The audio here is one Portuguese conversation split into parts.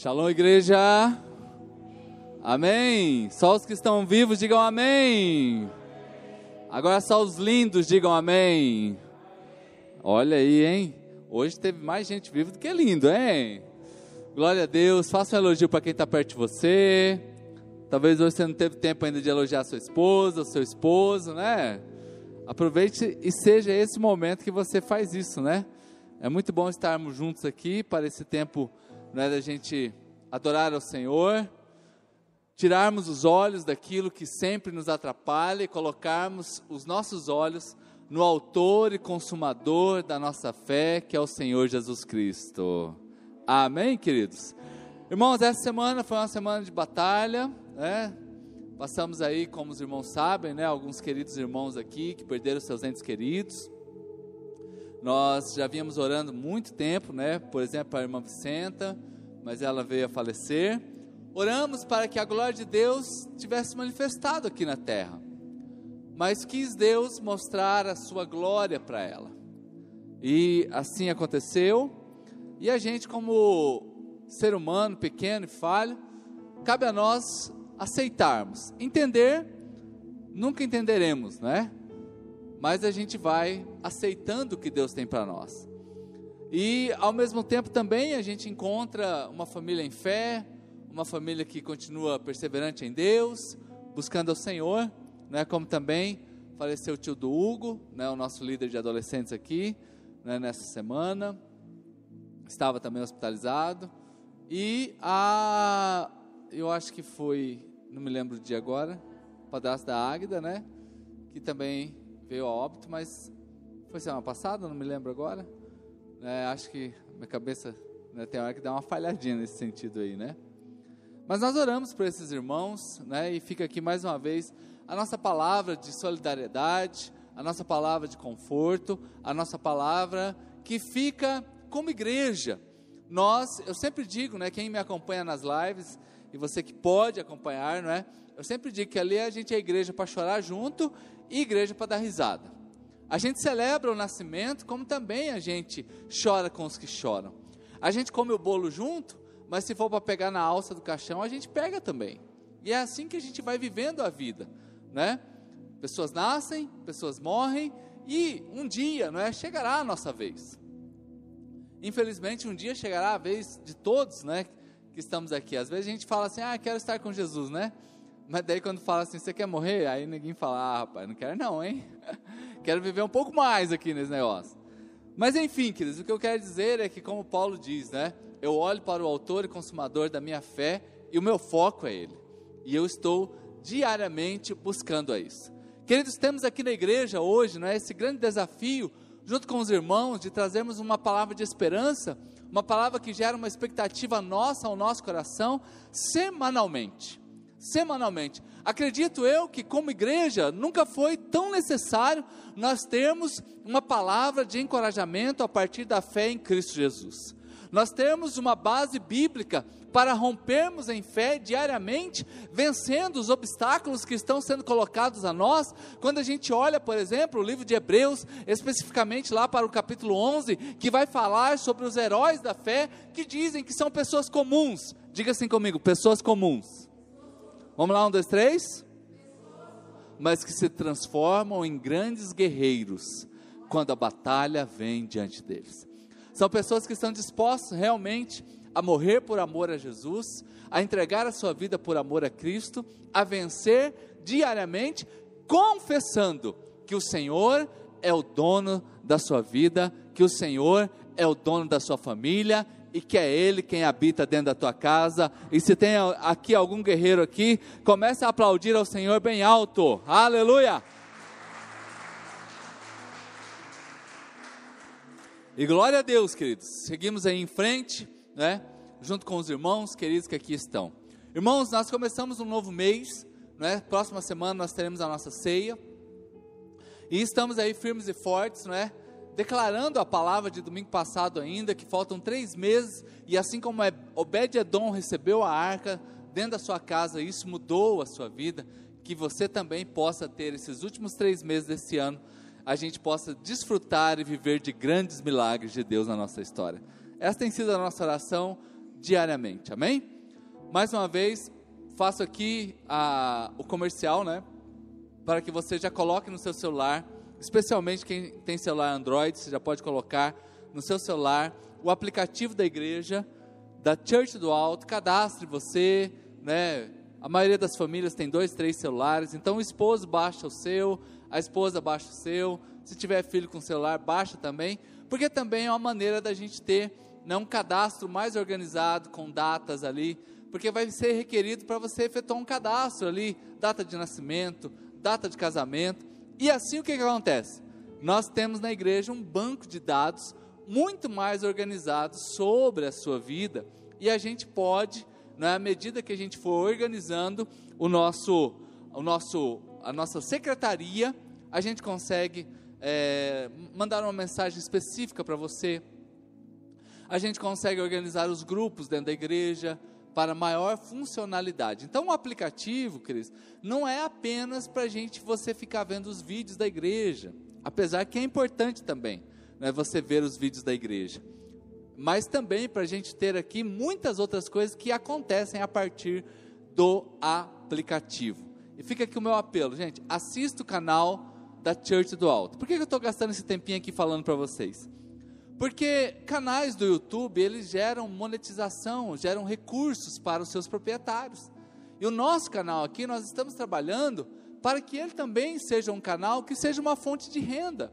Shalom, igreja. Amém. Só os que estão vivos digam amém. Agora só os lindos digam amém. Olha aí, hein? Hoje teve mais gente viva do que lindo, hein? Glória a Deus. Faça um elogio para quem está perto de você. Talvez hoje você não teve tempo ainda de elogiar sua esposa, seu esposo, né? Aproveite e seja esse momento que você faz isso, né? É muito bom estarmos juntos aqui para esse tempo né, da gente adorar ao Senhor, tirarmos os olhos daquilo que sempre nos atrapalha e colocarmos os nossos olhos no Autor e Consumador da nossa fé, que é o Senhor Jesus Cristo. Amém, queridos? Irmãos, essa semana foi uma semana de batalha, né? Passamos aí, como os irmãos sabem, né, alguns queridos irmãos aqui que perderam seus entes queridos. Nós já vínhamos orando muito tempo, né? Por exemplo, a irmã Vicenta, mas ela veio a falecer. Oramos para que a glória de Deus tivesse manifestado aqui na terra. Mas quis Deus mostrar a sua glória para ela. E assim aconteceu. E a gente, como ser humano pequeno e falho, cabe a nós aceitarmos. Entender, nunca entenderemos, né? Mas a gente vai aceitando o que Deus tem para nós. E ao mesmo tempo também a gente encontra uma família em fé, uma família que continua perseverante em Deus, buscando ao Senhor, né? Como também faleceu o tio do Hugo, né? O nosso líder de adolescentes aqui, né? Nessa semana estava também hospitalizado e a eu acho que foi, não me lembro o dia agora, padrasto da Águida, né? Que também veio a óbito, mas foi semana passada, não me lembro agora. É, acho que minha cabeça né, tem hora que dá uma falhadinha nesse sentido aí, né? Mas nós oramos por esses irmãos, né? E fica aqui mais uma vez a nossa palavra de solidariedade, a nossa palavra de conforto, a nossa palavra que fica como igreja. Nós, eu sempre digo, né? Quem me acompanha nas lives e você que pode acompanhar, não é? Eu sempre digo que ali a gente é igreja para chorar junto e igreja para dar risada. A gente celebra o nascimento, como também a gente chora com os que choram. A gente come o bolo junto, mas se for para pegar na alça do caixão, a gente pega também. E é assim que a gente vai vivendo a vida, né? Pessoas nascem, pessoas morrem e um dia, não é, chegará a nossa vez. Infelizmente, um dia chegará a vez de todos, né, que estamos aqui. Às vezes a gente fala assim: "Ah, quero estar com Jesus", né? Mas daí quando fala assim, você quer morrer? Aí ninguém fala, ah, rapaz, não quero não, hein? quero viver um pouco mais aqui nesse negócio. Mas enfim, queridos, o que eu quero dizer é que, como Paulo diz, né? Eu olho para o autor e consumador da minha fé e o meu foco é ele. E eu estou diariamente buscando a isso. Queridos, temos aqui na igreja hoje, não é, esse grande desafio, junto com os irmãos, de trazermos uma palavra de esperança, uma palavra que gera uma expectativa nossa ao nosso coração, semanalmente semanalmente. Acredito eu que, como igreja, nunca foi tão necessário nós termos uma palavra de encorajamento a partir da fé em Cristo Jesus. Nós temos uma base bíblica para rompermos em fé diariamente, vencendo os obstáculos que estão sendo colocados a nós. Quando a gente olha, por exemplo, o livro de Hebreus, especificamente lá para o capítulo 11, que vai falar sobre os heróis da fé, que dizem que são pessoas comuns. Diga assim comigo: pessoas comuns Vamos lá, um, dois, três? Mas que se transformam em grandes guerreiros quando a batalha vem diante deles. São pessoas que estão dispostas realmente a morrer por amor a Jesus, a entregar a sua vida por amor a Cristo, a vencer diariamente, confessando que o Senhor é o dono da sua vida, que o Senhor é o dono da sua família e que é Ele quem habita dentro da tua casa. E se tem aqui algum guerreiro aqui, comece a aplaudir ao Senhor bem alto. Aleluia! E glória a Deus, queridos. Seguimos aí em frente, né? Junto com os irmãos queridos que aqui estão. Irmãos, nós começamos um novo mês, né? Próxima semana nós teremos a nossa ceia. E estamos aí firmes e fortes, não é? Declarando a palavra de domingo passado ainda, que faltam três meses, e assim como Obed-Edom recebeu a arca dentro da sua casa, isso mudou a sua vida, que você também possa ter esses últimos três meses desse ano, a gente possa desfrutar e viver de grandes milagres de Deus na nossa história. Essa tem sido a nossa oração diariamente. Amém? Mais uma vez, faço aqui a, o comercial, né? Para que você já coloque no seu celular, especialmente quem tem celular Android, você já pode colocar no seu celular o aplicativo da igreja, da Church do Alto, cadastre você, né? A maioria das famílias tem dois, três celulares, então o esposo baixa o seu, a esposa baixa o seu, se tiver filho com celular, baixa também, porque também é uma maneira da gente ter né, um cadastro mais organizado, com datas ali, porque vai ser requerido para você efetuar um cadastro ali, data de nascimento, data de casamento, e assim o que, que acontece? Nós temos na igreja um banco de dados muito mais organizado sobre a sua vida, e a gente pode, né, à medida que a gente for organizando o nosso, o nosso, a nossa secretaria, a gente consegue é, mandar uma mensagem específica para você. A gente consegue organizar os grupos dentro da igreja para maior funcionalidade. Então, o aplicativo, Cris, não é apenas para gente você ficar vendo os vídeos da igreja, apesar que é importante também, né, você ver os vídeos da igreja, mas também para a gente ter aqui muitas outras coisas que acontecem a partir do aplicativo. E fica aqui o meu apelo, gente, assista o canal da Church do Alto. Por que eu estou gastando esse tempinho aqui falando para vocês? Porque canais do YouTube, eles geram monetização, geram recursos para os seus proprietários. E o nosso canal aqui, nós estamos trabalhando para que ele também seja um canal que seja uma fonte de renda.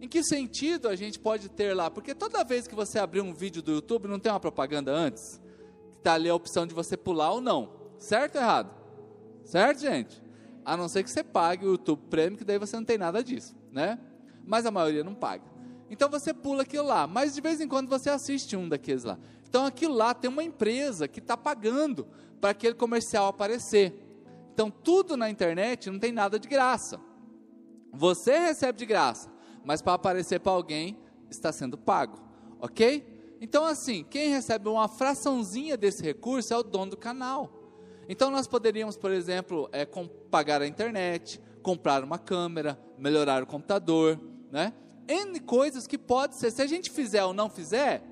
Em que sentido a gente pode ter lá? Porque toda vez que você abrir um vídeo do YouTube, não tem uma propaganda antes? Que está ali a opção de você pular ou não. Certo ou errado? Certo, gente? A não ser que você pague o YouTube Premium, que daí você não tem nada disso, né? Mas a maioria não paga. Então você pula aquilo lá, mas de vez em quando você assiste um daqueles lá. Então aquilo lá tem uma empresa que está pagando para aquele comercial aparecer. Então tudo na internet não tem nada de graça. Você recebe de graça, mas para aparecer para alguém está sendo pago, ok? Então assim, quem recebe uma fraçãozinha desse recurso é o dono do canal. Então nós poderíamos, por exemplo, é, pagar a internet, comprar uma câmera, melhorar o computador, né? N coisas que pode ser. Se a gente fizer ou não fizer,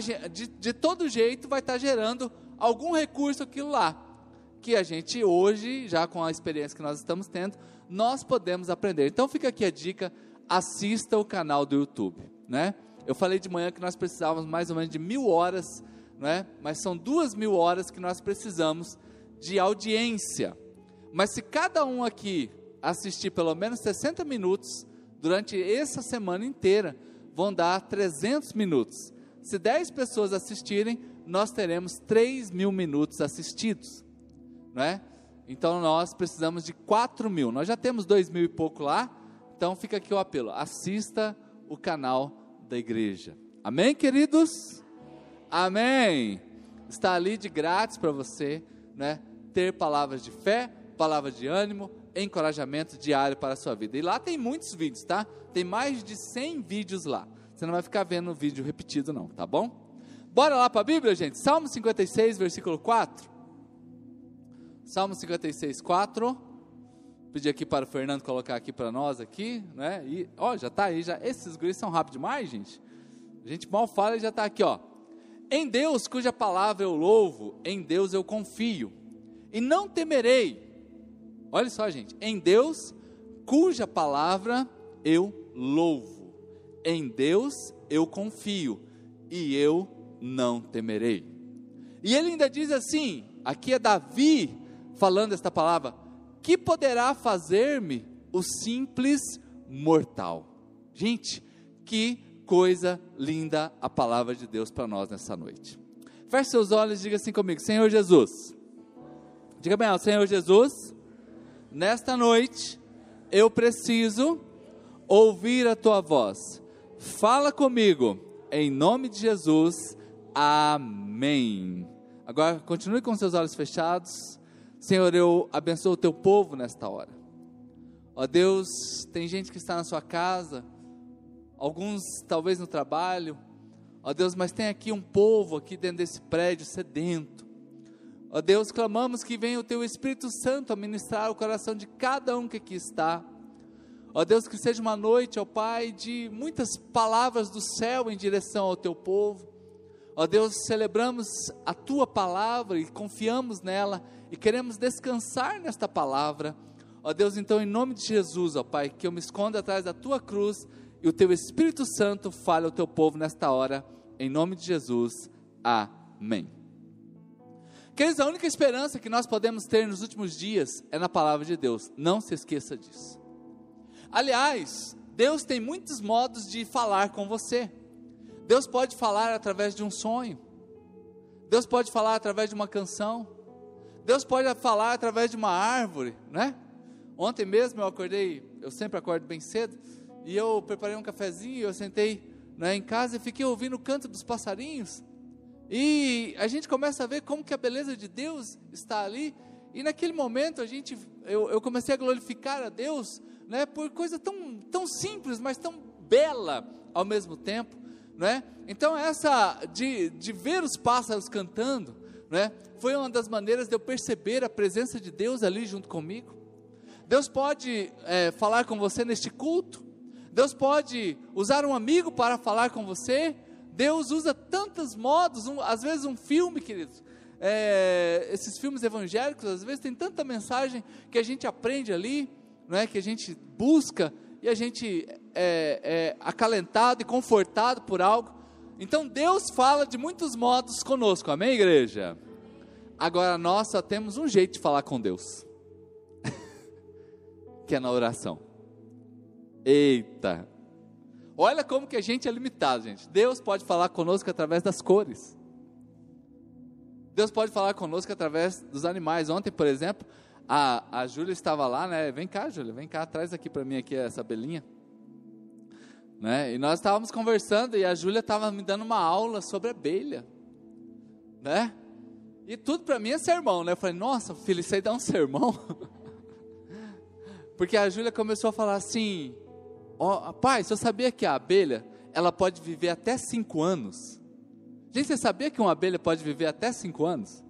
gente, de, de todo jeito vai estar gerando algum recurso aquilo lá. Que a gente hoje, já com a experiência que nós estamos tendo, nós podemos aprender. Então fica aqui a dica, assista o canal do YouTube, né? Eu falei de manhã que nós precisávamos mais ou menos de mil horas, né? Mas são duas mil horas que nós precisamos de audiência. Mas se cada um aqui assistir pelo menos 60 minutos durante essa semana inteira, vão dar 300 minutos. Se 10 pessoas assistirem, nós teremos 3 mil minutos assistidos, não é? Então nós precisamos de 4 mil. Nós já temos 2 mil e pouco lá, então fica aqui o apelo: assista o canal da igreja. Amém, queridos? Amém. Está ali de grátis para você, né? ter palavras de fé, palavras de ânimo, encorajamento diário para a sua vida. E lá tem muitos vídeos, tá? Tem mais de 100 vídeos lá. Você não vai ficar vendo o vídeo repetido, não, tá bom? Bora lá para a Bíblia, gente? Salmo 56, versículo 4. Salmo 56, 4. Pedi aqui para o Fernando colocar aqui para nós aqui, né? E, ó, já está aí, já. Esses guris são rápidos demais, gente. A gente mal fala e já está aqui, ó. Em Deus, cuja palavra eu louvo, em Deus eu confio e não temerei. Olha só, gente, em Deus, cuja palavra eu louvo, em Deus eu confio, e eu não temerei. E ele ainda diz assim: aqui é Davi falando esta palavra: que poderá fazer-me o simples mortal? Gente, que coisa linda a palavra de Deus para nós nessa noite. Feche seus olhos e diga assim comigo: Senhor Jesus Diga bem, Senhor Jesus, nesta noite eu preciso ouvir a tua voz. Fala comigo, em nome de Jesus. Amém. Agora continue com seus olhos fechados. Senhor, eu abençoo o teu povo nesta hora. Ó Deus, tem gente que está na sua casa, alguns talvez no trabalho. Ó Deus, mas tem aqui um povo aqui dentro desse prédio sedento Ó Deus, clamamos que venha o Teu Espírito Santo a ministrar o coração de cada um que aqui está. Ó Deus, que seja uma noite, ó Pai, de muitas palavras do céu em direção ao Teu povo. Ó Deus, celebramos a tua palavra e confiamos nela e queremos descansar nesta palavra. Ó Deus, então em nome de Jesus, ó Pai, que eu me esconda atrás da tua cruz e o teu Espírito Santo fale ao teu povo nesta hora, em nome de Jesus. Amém. Queridos, a única esperança que nós podemos ter nos últimos dias é na palavra de Deus. Não se esqueça disso. Aliás, Deus tem muitos modos de falar com você. Deus pode falar através de um sonho. Deus pode falar através de uma canção. Deus pode falar através de uma árvore, né? Ontem mesmo eu acordei, eu sempre acordo bem cedo, e eu preparei um cafezinho, eu sentei né, em casa e fiquei ouvindo o canto dos passarinhos. E a gente começa a ver como que a beleza de Deus está ali. E naquele momento a gente, eu, eu comecei a glorificar a Deus, né, por coisa tão, tão simples, mas tão bela ao mesmo tempo, né? Então essa de, de ver os pássaros cantando, né, foi uma das maneiras de eu perceber a presença de Deus ali junto comigo. Deus pode é, falar com você neste culto. Deus pode usar um amigo para falar com você. Deus usa tantos modos, um, às vezes um filme, queridos, é, esses filmes evangélicos, às vezes tem tanta mensagem que a gente aprende ali, não é? que a gente busca e a gente é, é acalentado e confortado por algo. Então Deus fala de muitos modos conosco, amém, igreja? Agora nós só temos um jeito de falar com Deus, que é na oração. Eita, Olha como que a gente é limitado, gente. Deus pode falar conosco através das cores. Deus pode falar conosco através dos animais. Ontem, por exemplo, a, a Júlia estava lá, né? Vem cá, Júlia, vem cá, traz aqui para mim aqui essa belinha. Né? E nós estávamos conversando e a Júlia estava me dando uma aula sobre abelha. Né? E tudo para mim é sermão, né? Eu falei, nossa, filho, isso aí dá um sermão. Porque a Júlia começou a falar assim, oh, pai, você sabia que a abelha, ela pode viver até cinco anos? Gente, você sabia que uma abelha pode viver até cinco anos?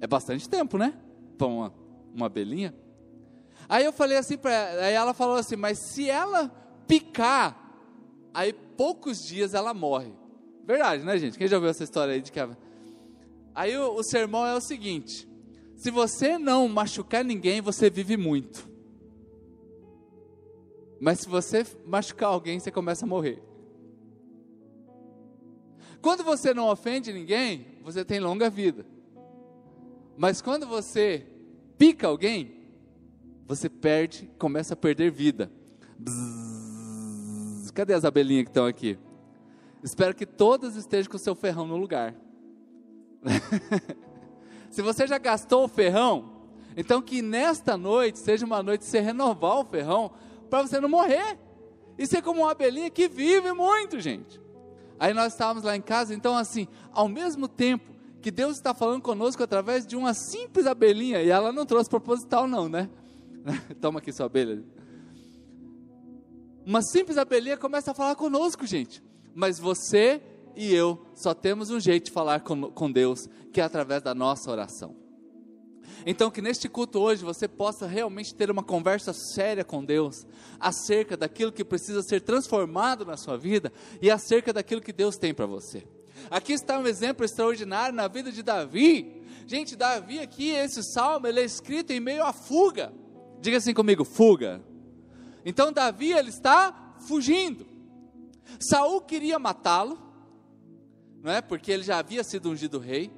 É bastante tempo, né? Para uma, uma abelhinha. Aí eu falei assim para ela, aí ela falou assim, mas se ela picar, aí poucos dias ela morre. Verdade, né, gente? Quem já ouviu essa história aí de que a... Aí o, o sermão é o seguinte: se você não machucar ninguém, você vive muito. Mas se você machucar alguém, você começa a morrer. Quando você não ofende ninguém, você tem longa vida. Mas quando você pica alguém, você perde, começa a perder vida. Bzzz, cadê as abelhinhas que estão aqui? Espero que todas estejam com o seu ferrão no lugar. Se você já gastou o ferrão, então que nesta noite seja uma noite de você renovar o ferrão para você não morrer. E ser como uma abelhinha que vive muito, gente. Aí nós estávamos lá em casa, então assim, ao mesmo tempo que Deus está falando conosco através de uma simples abelhinha, e ela não trouxe proposital não, né? Toma aqui sua abelha. Uma simples abelhinha começa a falar conosco, gente. Mas você e eu só temos um jeito de falar com, com Deus, que é através da nossa oração. Então, que neste culto hoje você possa realmente ter uma conversa séria com Deus acerca daquilo que precisa ser transformado na sua vida e acerca daquilo que Deus tem para você. Aqui está um exemplo extraordinário na vida de Davi. Gente, Davi aqui, esse salmo, ele é escrito em meio à fuga. Diga assim comigo, fuga. Então Davi ele está fugindo. Saul queria matá-lo, não é? Porque ele já havia sido ungido rei.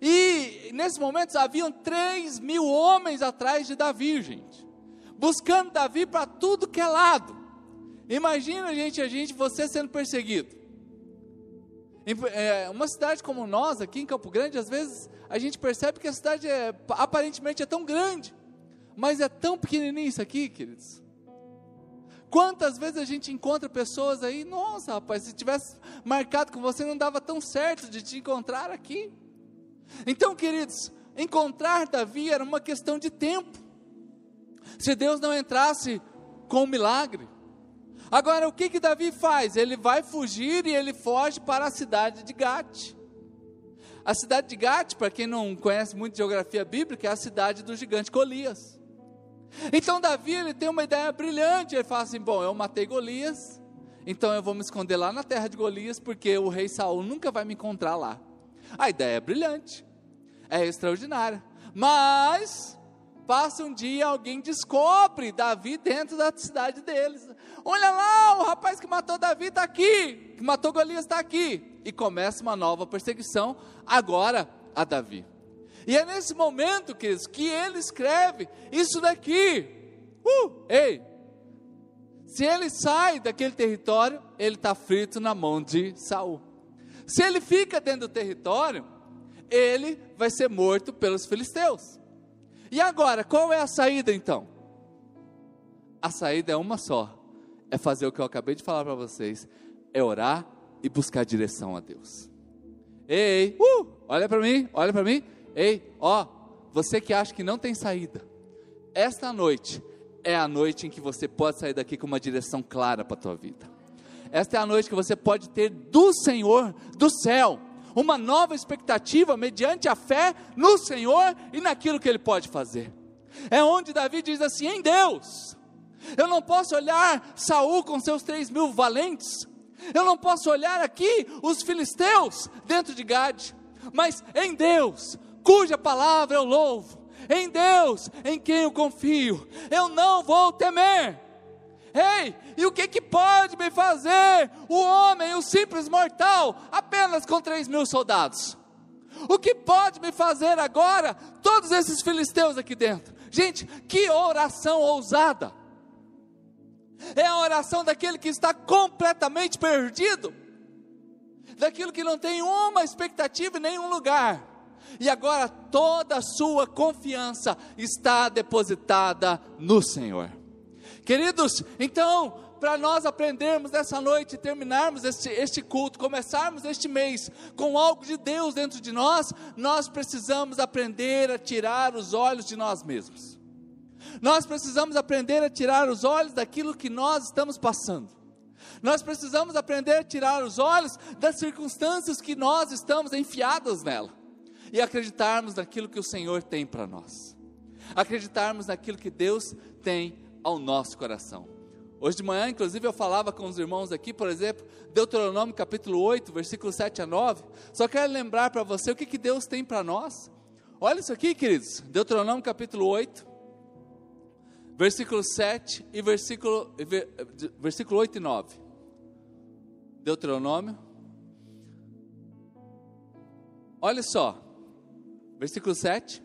E nesse momento haviam três mil homens atrás de Davi, gente, buscando Davi para tudo que é lado. Imagina, gente, a gente, você sendo perseguido. Em é, uma cidade como nós, aqui em Campo Grande, às vezes a gente percebe que a cidade é, aparentemente é tão grande, mas é tão pequenininho isso aqui, queridos. Quantas vezes a gente encontra pessoas aí, nossa, rapaz, se tivesse marcado com você não dava tão certo de te encontrar aqui. Então, queridos, encontrar Davi era uma questão de tempo. Se Deus não entrasse com o um milagre. Agora, o que que Davi faz? Ele vai fugir e ele foge para a cidade de Gate. A cidade de Gate, para quem não conhece muito geografia bíblica, é a cidade do gigante Golias. Então Davi ele tem uma ideia brilhante. Ele fala assim: bom, eu matei Golias então eu vou me esconder lá na terra de Golias, porque o rei Saul nunca vai me encontrar lá. A ideia é brilhante, é extraordinária, mas passa um dia alguém descobre Davi dentro da cidade deles. Olha lá, o rapaz que matou Davi está aqui, que matou Golias está aqui. E começa uma nova perseguição, agora a Davi. E é nesse momento, queridos, que ele escreve isso daqui. Uh, ei, se ele sai daquele território, ele está frito na mão de Saul. Se ele fica dentro do território, ele vai ser morto pelos filisteus. E agora, qual é a saída então? A saída é uma só: é fazer o que eu acabei de falar para vocês, é orar e buscar direção a Deus. Ei, uh, olha para mim, olha para mim. Ei, ó, você que acha que não tem saída, esta noite é a noite em que você pode sair daqui com uma direção clara para a tua vida. Esta é a noite que você pode ter do Senhor, do céu, uma nova expectativa mediante a fé no Senhor e naquilo que Ele pode fazer. É onde Davi diz assim: em Deus. Eu não posso olhar Saul com seus três mil valentes. Eu não posso olhar aqui os filisteus dentro de Gade. Mas em Deus, cuja palavra eu louvo, em Deus, em quem eu confio, eu não vou temer. E o que, que pode me fazer o homem, o simples mortal, apenas com três mil soldados? O que pode me fazer agora todos esses filisteus aqui dentro? Gente, que oração ousada! É a oração daquele que está completamente perdido, daquilo que não tem uma expectativa em nenhum lugar e agora toda a sua confiança está depositada no Senhor. Queridos, então, para nós aprendermos nessa noite, terminarmos este, este culto, começarmos este mês com algo de Deus dentro de nós, nós precisamos aprender a tirar os olhos de nós mesmos. Nós precisamos aprender a tirar os olhos daquilo que nós estamos passando. Nós precisamos aprender a tirar os olhos das circunstâncias que nós estamos enfiados nela e acreditarmos naquilo que o Senhor tem para nós, acreditarmos naquilo que Deus tem ao nosso coração. Hoje de manhã, inclusive, eu falava com os irmãos aqui, por exemplo, Deuteronômio capítulo 8, versículo 7 a 9. Só quero lembrar para você o que, que Deus tem para nós. Olha isso aqui, queridos. Deuteronômio capítulo 8, versículo 7 e versículo, versículo 8 e 9. Deuteronômio. Olha só. Versículo 7.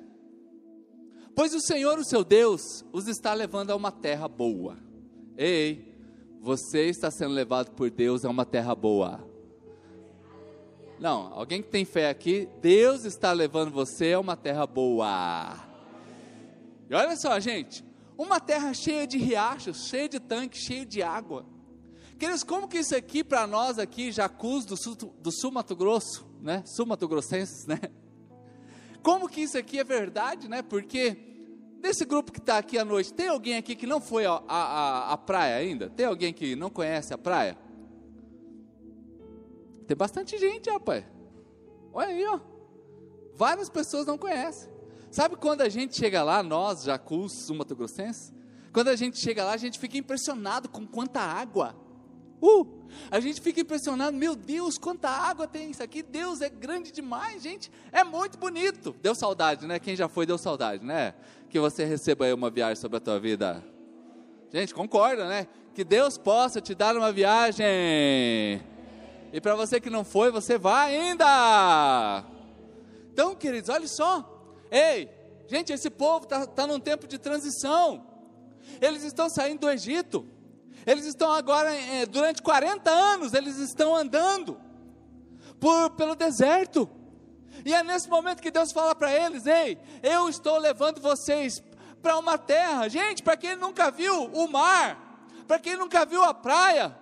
Pois o Senhor, o seu Deus, os está levando a uma terra boa. Ei, você está sendo levado por Deus a uma terra boa. Não, alguém que tem fé aqui, Deus está levando você a uma terra boa. E olha só, gente, uma terra cheia de riachos, cheia de tanques, cheia de água. Queridos, como que isso aqui para nós aqui, Jacuz do sul, do sul Mato Grosso, né? Sul Mato Grossenses, né? Como que isso aqui é verdade, né? Porque desse grupo que está aqui à noite, tem alguém aqui que não foi à praia ainda? Tem alguém que não conhece a praia? Tem bastante gente, rapaz. Olha aí, ó. Várias pessoas não conhecem. Sabe quando a gente chega lá, nós, Jacus, Mato quando a gente chega lá, a gente fica impressionado com quanta água Uh, a gente fica impressionado, meu Deus, quanta água tem isso aqui, Deus é grande demais, gente, é muito bonito. Deu saudade, né? Quem já foi deu saudade, né? Que você receba aí uma viagem sobre a tua vida. Gente, concorda, né? Que Deus possa te dar uma viagem. E para você que não foi, você vai ainda. Então, queridos, olha só. Ei, gente, esse povo está tá num tempo de transição. Eles estão saindo do Egito. Eles estão agora, é, durante 40 anos, eles estão andando por, pelo deserto. E é nesse momento que Deus fala para eles: Ei, eu estou levando vocês para uma terra. Gente, para quem nunca viu o mar, para quem nunca viu a praia,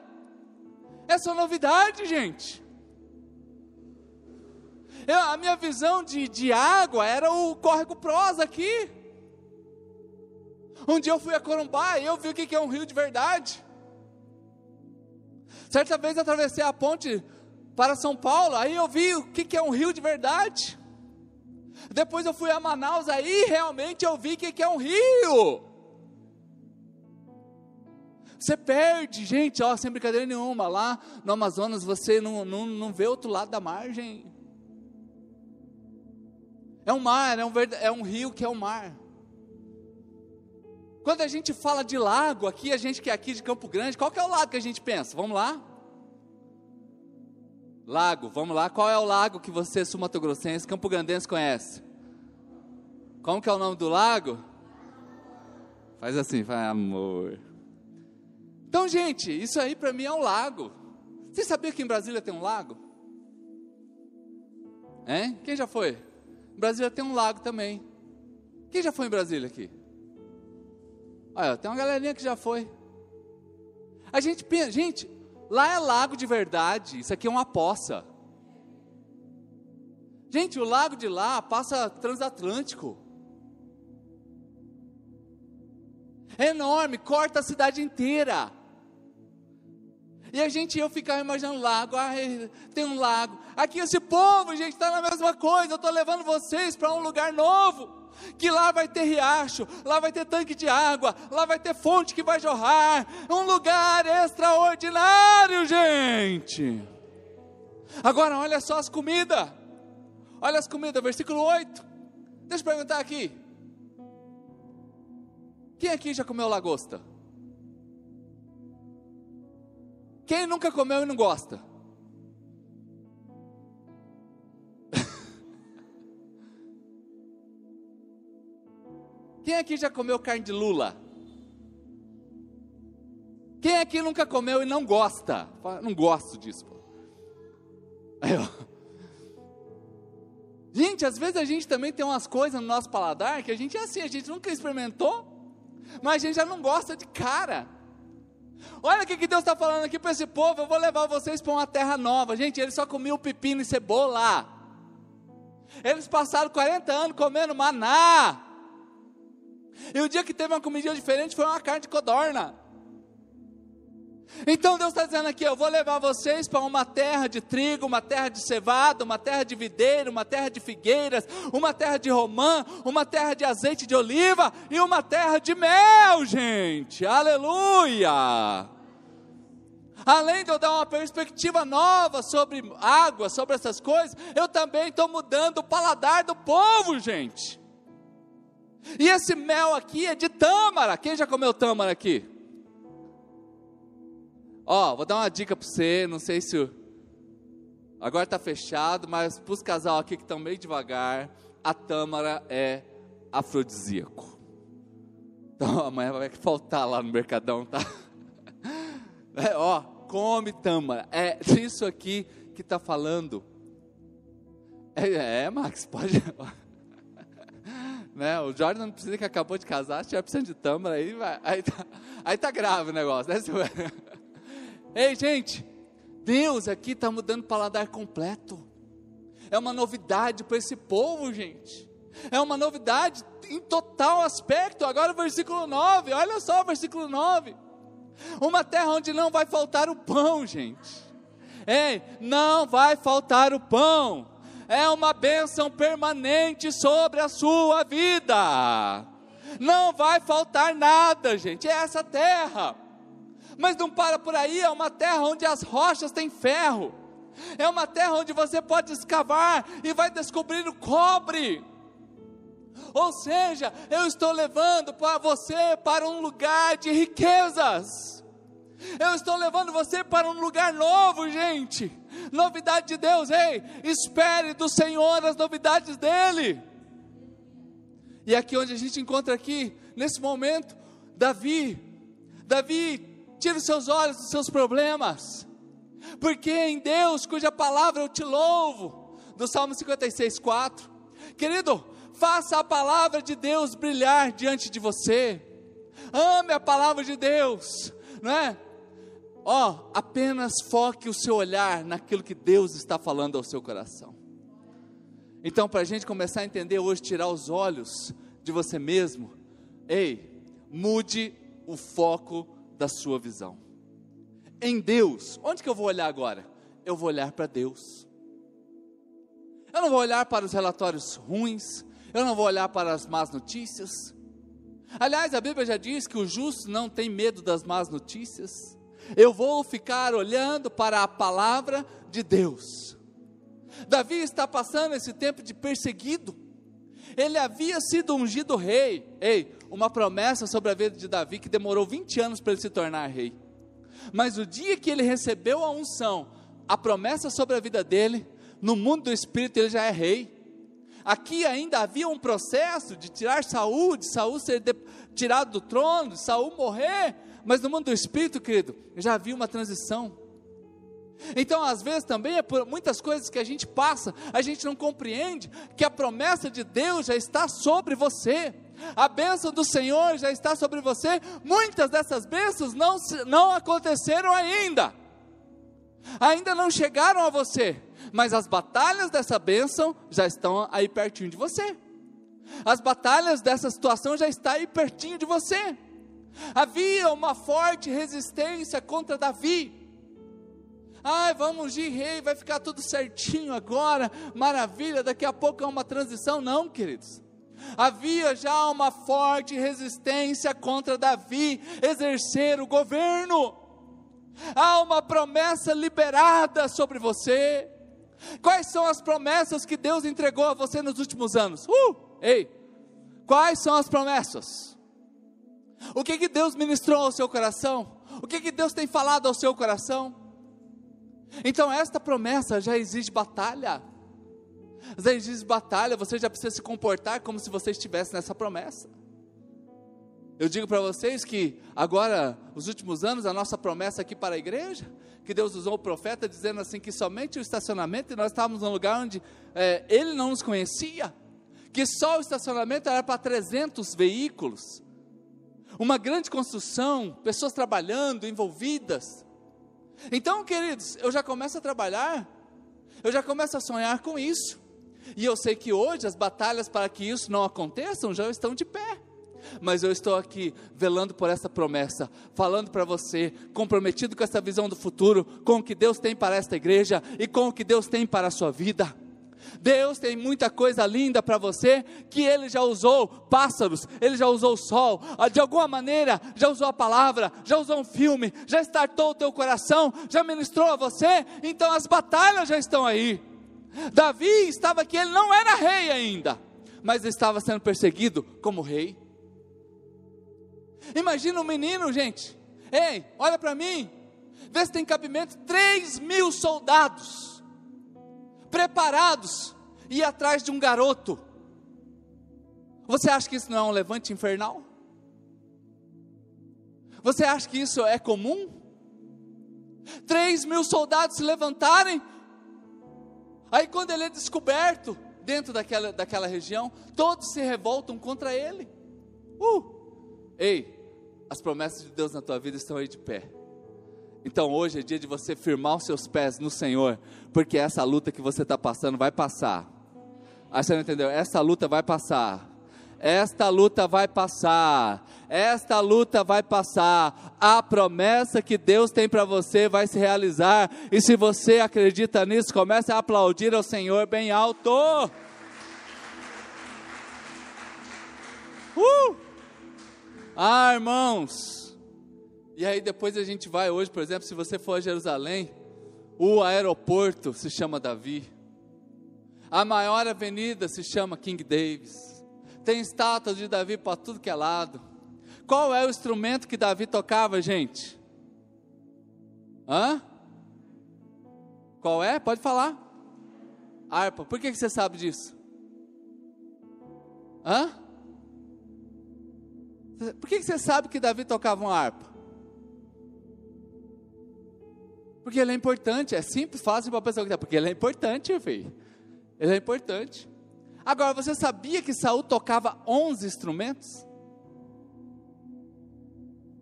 essa é novidade, gente. Eu, a minha visão de, de água era o córrego Prosa aqui. Um dia eu fui a Corumbá e eu vi o que é um rio de verdade. Certa vez atravessei a ponte para São Paulo, aí eu vi o que, que é um rio de verdade. Depois eu fui a Manaus, aí realmente eu vi o que, que é um rio. Você perde, gente, ó, sem brincadeira nenhuma. Lá no Amazonas você não, não, não vê outro lado da margem. É um mar, é um, é um rio que é um mar. Quando a gente fala de lago, aqui, a gente que é aqui de Campo Grande, qual que é o lago que a gente pensa? Vamos lá? Lago, vamos lá. Qual é o lago que você, sumatogrossense, Campo Grandense, conhece? Como que é o nome do lago? Faz assim, faz amor. Então, gente, isso aí para mim é um lago. Você sabia que em Brasília tem um lago? Hein? Quem já foi? Em Brasília tem um lago também. Quem já foi em Brasília aqui? Olha, tem uma galerinha que já foi. A gente pensa, gente, lá é lago de verdade, isso aqui é uma poça. Gente, o lago de lá passa transatlântico. É enorme, corta a cidade inteira. E a gente, eu ficava imaginando lago, ah, tem um lago. Aqui esse povo, gente, está na mesma coisa. Eu estou levando vocês para um lugar novo. Que lá vai ter riacho, lá vai ter tanque de água, lá vai ter fonte que vai jorrar. Um lugar extraordinário, gente. Agora, olha só as comidas. Olha as comidas, versículo 8. Deixa eu perguntar aqui. Quem aqui já comeu lagosta? Quem nunca comeu e não gosta? Quem aqui já comeu carne de lula? Quem aqui nunca comeu e não gosta? Não gosto disso. Gente, às vezes a gente também tem umas coisas no nosso paladar que a gente é assim, a gente nunca experimentou, mas a gente já não gosta de cara. Olha o que, que Deus está falando aqui para esse povo. Eu vou levar vocês para uma terra nova. Gente, eles só comiam pepino e cebola. Eles passaram 40 anos comendo maná. E o dia que teve uma comida diferente foi uma carne de codorna. Então Deus está dizendo aqui: eu vou levar vocês para uma terra de trigo, uma terra de cevada, uma terra de videiro, uma terra de figueiras, uma terra de romã, uma terra de azeite de oliva e uma terra de mel, gente. Aleluia! Além de eu dar uma perspectiva nova sobre água, sobre essas coisas, eu também estou mudando o paladar do povo, gente. E esse mel aqui é de tâmara. Quem já comeu tâmara aqui? Ó, vou dar uma dica para você, não sei se o... agora está fechado, mas para os casal aqui que estão meio devagar, a tâmara é afrodisíaco. Então amanhã vai faltar lá no mercadão, tá? É, ó, come tâmara. É isso aqui que está falando. É, é, Max, pode. né? O Jordan precisa que acabou de casar, se tiver precisando de tâmara, aí, vai, aí, tá, aí tá grave o negócio, né? Ei, gente, Deus aqui está mudando o paladar completo. É uma novidade para esse povo, gente. É uma novidade em total aspecto. Agora o versículo 9, olha só o versículo 9. Uma terra onde não vai faltar o pão, gente. Ei, não vai faltar o pão. É uma bênção permanente sobre a sua vida. Não vai faltar nada, gente. É essa terra. Mas não para por aí, é uma terra onde as rochas têm ferro. É uma terra onde você pode escavar e vai descobrir o cobre. Ou seja, eu estou levando para você para um lugar de riquezas. Eu estou levando você para um lugar novo, gente. Novidade de Deus, ei, espere do Senhor as novidades dele. E aqui onde a gente encontra aqui, nesse momento, Davi, Davi Tire os seus olhos dos seus problemas, porque em Deus, cuja palavra eu te louvo, do Salmo 56, 4. Querido, faça a palavra de Deus brilhar diante de você, ame a palavra de Deus, não é? Ó, oh, apenas foque o seu olhar naquilo que Deus está falando ao seu coração. Então, para a gente começar a entender hoje, tirar os olhos de você mesmo, ei, mude o foco da sua visão. Em Deus, onde que eu vou olhar agora? Eu vou olhar para Deus. Eu não vou olhar para os relatórios ruins, eu não vou olhar para as más notícias, Aliás, a Bíblia já diz que o justo não tem medo das más notícias. Eu vou ficar olhando para a palavra de Deus. Davi está passando esse tempo de perseguido. Ele havia sido ungido rei. Ei, uma promessa sobre a vida de Davi que demorou 20 anos para ele se tornar rei. Mas o dia que ele recebeu a unção, a promessa sobre a vida dele, no mundo do espírito ele já é rei. Aqui ainda havia um processo de tirar Saul, de Saul ser de, tirado do trono, de Saul morrer, mas no mundo do espírito, querido, já havia uma transição. Então, às vezes também é por muitas coisas que a gente passa, a gente não compreende que a promessa de Deus já está sobre você. A bênção do Senhor já está sobre você. Muitas dessas bênçãos não, não aconteceram ainda. Ainda não chegaram a você, mas as batalhas dessa bênção já estão aí pertinho de você. As batalhas dessa situação já estão aí pertinho de você. Havia uma forte resistência contra Davi. Ai, vamos ungir rei, vai ficar tudo certinho agora, maravilha, daqui a pouco é uma transição. Não, queridos. Havia já uma forte resistência contra Davi exercer o governo. Há uma promessa liberada sobre você. Quais são as promessas que Deus entregou a você nos últimos anos? Uh, ei, quais são as promessas? O que que Deus ministrou ao seu coração? O que que Deus tem falado ao seu coração? Então esta promessa já exige batalha. Já exige batalha, você já precisa se comportar como se você estivesse nessa promessa. Eu digo para vocês que agora, os últimos anos, a nossa promessa aqui para a igreja, que Deus usou o profeta dizendo assim que somente o estacionamento, e nós estávamos num lugar onde é, ele não nos conhecia, que só o estacionamento era para 300 veículos, uma grande construção, pessoas trabalhando, envolvidas. Então, queridos, eu já começo a trabalhar, eu já começo a sonhar com isso, e eu sei que hoje as batalhas para que isso não aconteça já estão de pé mas eu estou aqui velando por essa promessa, falando para você, comprometido com essa visão do futuro, com o que Deus tem para esta igreja e com o que Deus tem para a sua vida. Deus tem muita coisa linda para você que Ele já usou pássaros, Ele já usou o sol, ah, de alguma maneira já usou a palavra, já usou um filme, já startou o teu coração, já ministrou a você, então as batalhas já estão aí. Davi estava aqui, ele não era rei ainda, mas estava sendo perseguido como rei. Imagina um menino, gente. Ei, olha para mim. Vê se tem cabimento. 3 mil soldados preparados ir atrás de um garoto. Você acha que isso não é um levante infernal? Você acha que isso é comum? 3 mil soldados se levantarem. Aí, quando ele é descoberto dentro daquela, daquela região, todos se revoltam contra ele. Uh! Ei, as promessas de Deus na tua vida estão aí de pé. Então hoje é dia de você firmar os seus pés no Senhor, porque essa luta que você está passando vai passar. Ah, você não entendeu? Essa luta vai passar. Esta luta vai passar. Esta luta vai passar. A promessa que Deus tem para você vai se realizar. E se você acredita nisso, comece a aplaudir ao Senhor bem alto. Uh! Ah, irmãos. E aí depois a gente vai hoje, por exemplo, se você for a Jerusalém, o aeroporto se chama Davi. A maior avenida se chama King Davis. Tem estátuas de Davi para tudo que é lado. Qual é o instrumento que Davi tocava, gente? Hã? Qual é? Pode falar. Harpa. Por que, que você sabe disso? Hã? Por que você sabe que Davi tocava uma harpa? Porque ele é importante, é simples, fácil para a pessoa que está. Porque ele é importante, filho. Ele é importante. Agora, você sabia que Saul tocava 11 instrumentos?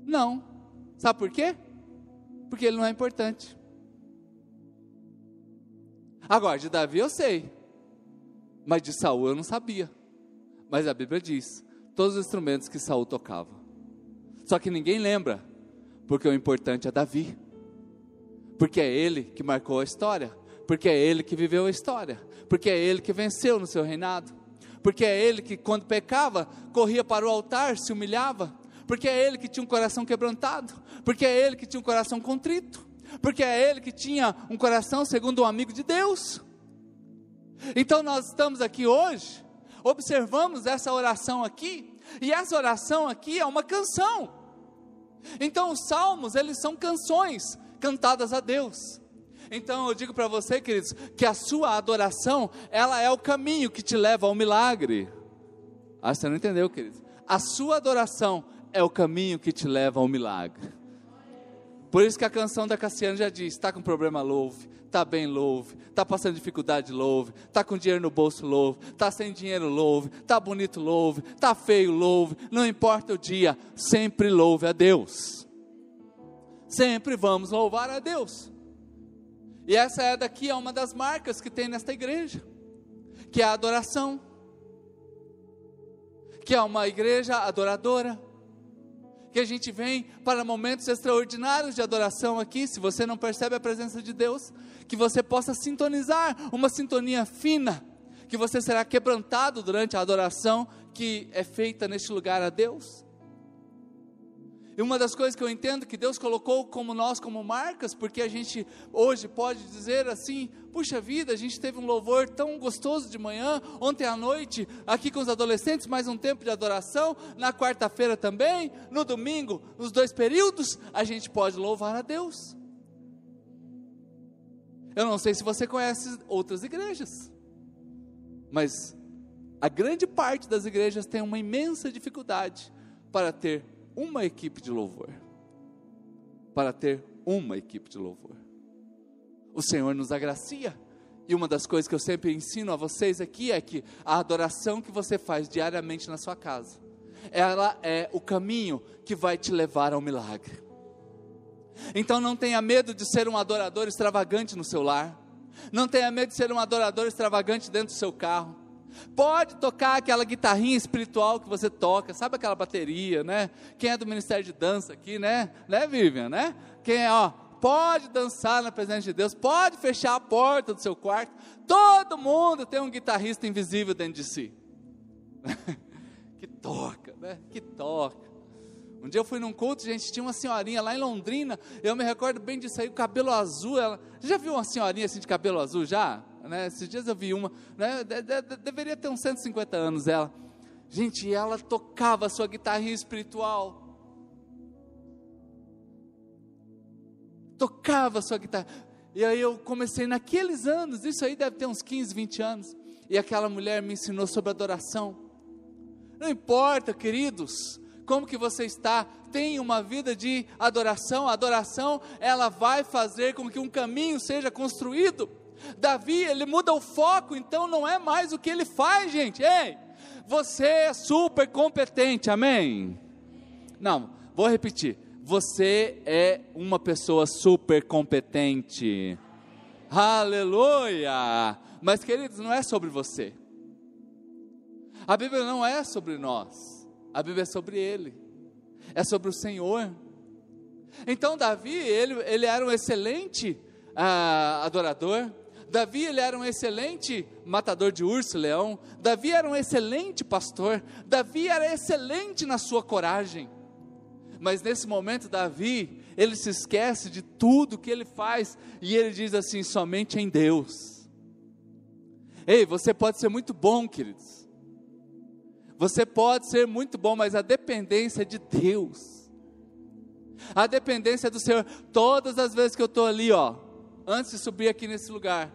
Não. Sabe por quê? Porque ele não é importante. Agora, de Davi eu sei. Mas de Saul eu não sabia. Mas a Bíblia diz todos os instrumentos que Saul tocava. Só que ninguém lembra, porque o importante é Davi. Porque é ele que marcou a história, porque é ele que viveu a história, porque é ele que venceu no seu reinado. porque é ele que, quando pecava, corria para o altar, se humilhava, porque é ele que tinha um coração quebrantado, porque é ele que tinha um coração contrito, porque é ele que tinha um coração segundo um amigo de Deus. Então nós estamos aqui hoje, observamos essa oração aqui, e essa oração aqui é uma canção. Então os salmos, eles são canções cantadas a Deus. Então eu digo para você, queridos, que a sua adoração, ela é o caminho que te leva ao milagre. Ah, você não entendeu, queridos? A sua adoração é o caminho que te leva ao milagre. Por isso que a canção da Cassiana já diz: está com problema, louve, está bem, louve, está passando dificuldade, louve, está com dinheiro no bolso, louve, está sem dinheiro, louve, está bonito, louve, está feio, louve, não importa o dia, sempre louve a Deus. Sempre vamos louvar a Deus. E essa é daqui é uma das marcas que tem nesta igreja, que é a adoração, que é uma igreja adoradora, que a gente vem para momentos extraordinários de adoração aqui, se você não percebe a presença de Deus, que você possa sintonizar uma sintonia fina, que você será quebrantado durante a adoração que é feita neste lugar a Deus. E uma das coisas que eu entendo que Deus colocou como nós, como marcas, porque a gente hoje pode dizer assim: puxa vida, a gente teve um louvor tão gostoso de manhã, ontem à noite, aqui com os adolescentes, mais um tempo de adoração, na quarta-feira também, no domingo, nos dois períodos, a gente pode louvar a Deus. Eu não sei se você conhece outras igrejas, mas a grande parte das igrejas tem uma imensa dificuldade para ter uma equipe de louvor. Para ter uma equipe de louvor. O Senhor nos agracia. E uma das coisas que eu sempre ensino a vocês aqui é que a adoração que você faz diariamente na sua casa, ela é o caminho que vai te levar ao milagre. Então não tenha medo de ser um adorador extravagante no seu lar. Não tenha medo de ser um adorador extravagante dentro do seu carro. Pode tocar aquela guitarrinha espiritual que você toca, sabe aquela bateria, né? Quem é do Ministério de Dança aqui, né? Né, Vivian, né? Quem é, ó, pode dançar na presença de Deus, pode fechar a porta do seu quarto. Todo mundo tem um guitarrista invisível dentro de si. que toca, né? Que toca. Um dia eu fui num culto, gente, tinha uma senhorinha lá em Londrina, eu me recordo bem disso aí, o cabelo azul, ela, já viu uma senhorinha assim de cabelo azul já? Né? Esses dias eu vi uma, né? De, de, de, deveria ter uns 150 anos ela. Gente, ela tocava sua guitarrinha espiritual. Tocava sua guitarra. E aí eu comecei naqueles anos, isso aí deve ter uns 15, 20 anos. E aquela mulher me ensinou sobre adoração. Não importa, queridos, como que você está, tem uma vida de adoração. A adoração, ela vai fazer com que um caminho seja construído. Davi, ele muda o foco, então não é mais o que ele faz, gente. Ei, você é super competente, amém? Não, vou repetir. Você é uma pessoa super competente. Aleluia! Mas, queridos, não é sobre você. A Bíblia não é sobre nós. A Bíblia é sobre Ele. É sobre o Senhor. Então, Davi, ele, ele era um excelente ah, adorador, Davi ele era um excelente matador de urso, leão. Davi era um excelente pastor. Davi era excelente na sua coragem. Mas nesse momento, Davi, ele se esquece de tudo que ele faz e ele diz assim: somente em Deus. Ei, você pode ser muito bom, queridos. Você pode ser muito bom, mas a dependência é de Deus. A dependência é do Senhor. Todas as vezes que eu estou ali, ó, antes de subir aqui nesse lugar.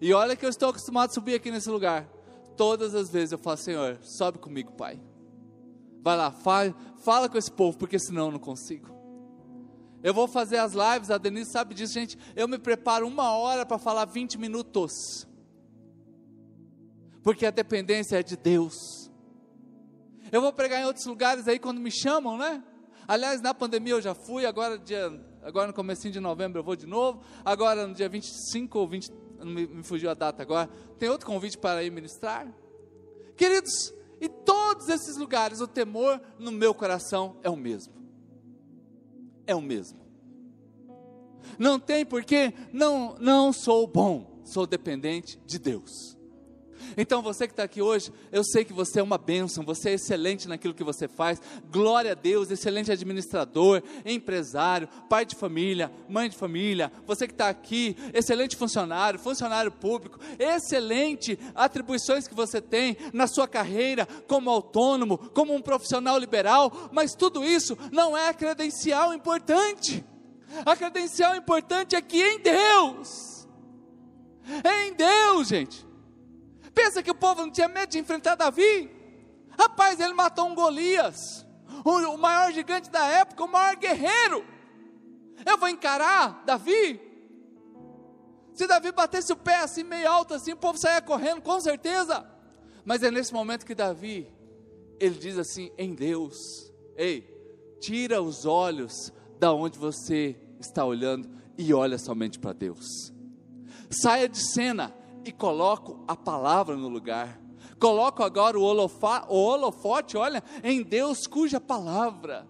E olha que eu estou acostumado a subir aqui nesse lugar. Todas as vezes eu falo, Senhor, sobe comigo, Pai. Vai lá, fala, fala com esse povo, porque senão eu não consigo. Eu vou fazer as lives, a Denise sabe disso, gente. Eu me preparo uma hora para falar 20 minutos. Porque a dependência é de Deus. Eu vou pregar em outros lugares aí quando me chamam, né? Aliás, na pandemia eu já fui, agora dia agora no comecinho de novembro eu vou de novo, agora no dia 25 ou 20, não me, me fugiu a data agora, tem outro convite para ir ministrar? Queridos, em todos esses lugares o temor no meu coração é o mesmo. É o mesmo. Não tem porque não não sou bom, sou dependente de Deus. Então você que está aqui hoje, eu sei que você é uma bênção, você é excelente naquilo que você faz. Glória a Deus, excelente administrador, empresário, pai de família, mãe de família. Você que está aqui, excelente funcionário, funcionário público, excelente atribuições que você tem na sua carreira como autônomo, como um profissional liberal. Mas tudo isso não é a credencial importante. A credencial importante é que em Deus, em Deus, gente Pensa que o povo não tinha medo de enfrentar Davi? Rapaz, ele matou um Golias, o maior gigante da época, o maior guerreiro. Eu vou encarar Davi? Se Davi batesse o pé assim, meio alto assim, o povo saia correndo, com certeza. Mas é nesse momento que Davi, ele diz assim: em Deus, ei, tira os olhos da onde você está olhando e olha somente para Deus. Saia de cena e coloco a palavra no lugar. Coloco agora o, holofa, o holofote, olha, em Deus cuja palavra.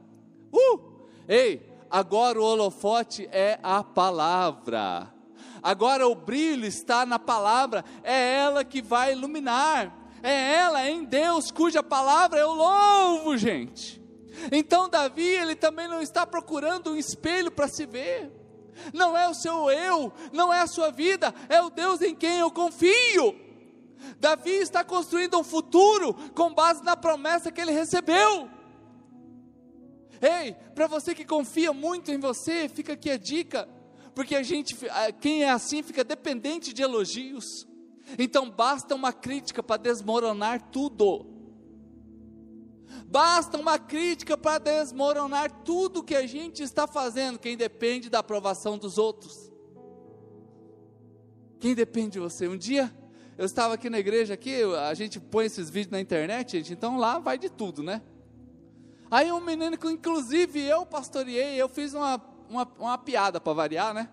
Uh! Ei, agora o holofote é a palavra. Agora o brilho está na palavra, é ela que vai iluminar. É ela em Deus cuja palavra eu louvo, gente. Então Davi, ele também não está procurando um espelho para se ver não é o seu eu, não é a sua vida, é o Deus em quem eu confio. Davi está construindo um futuro com base na promessa que ele recebeu. Ei, para você que confia muito em você, fica aqui a dica, porque a gente, quem é assim, fica dependente de elogios. Então basta uma crítica para desmoronar tudo. Basta uma crítica para desmoronar tudo que a gente está fazendo, quem depende da aprovação dos outros. Quem depende de você? Um dia eu estava aqui na igreja aqui, a gente põe esses vídeos na internet, gente, então lá vai de tudo, né? Aí um menino que inclusive eu pastoreei, eu fiz uma, uma, uma piada para variar, né?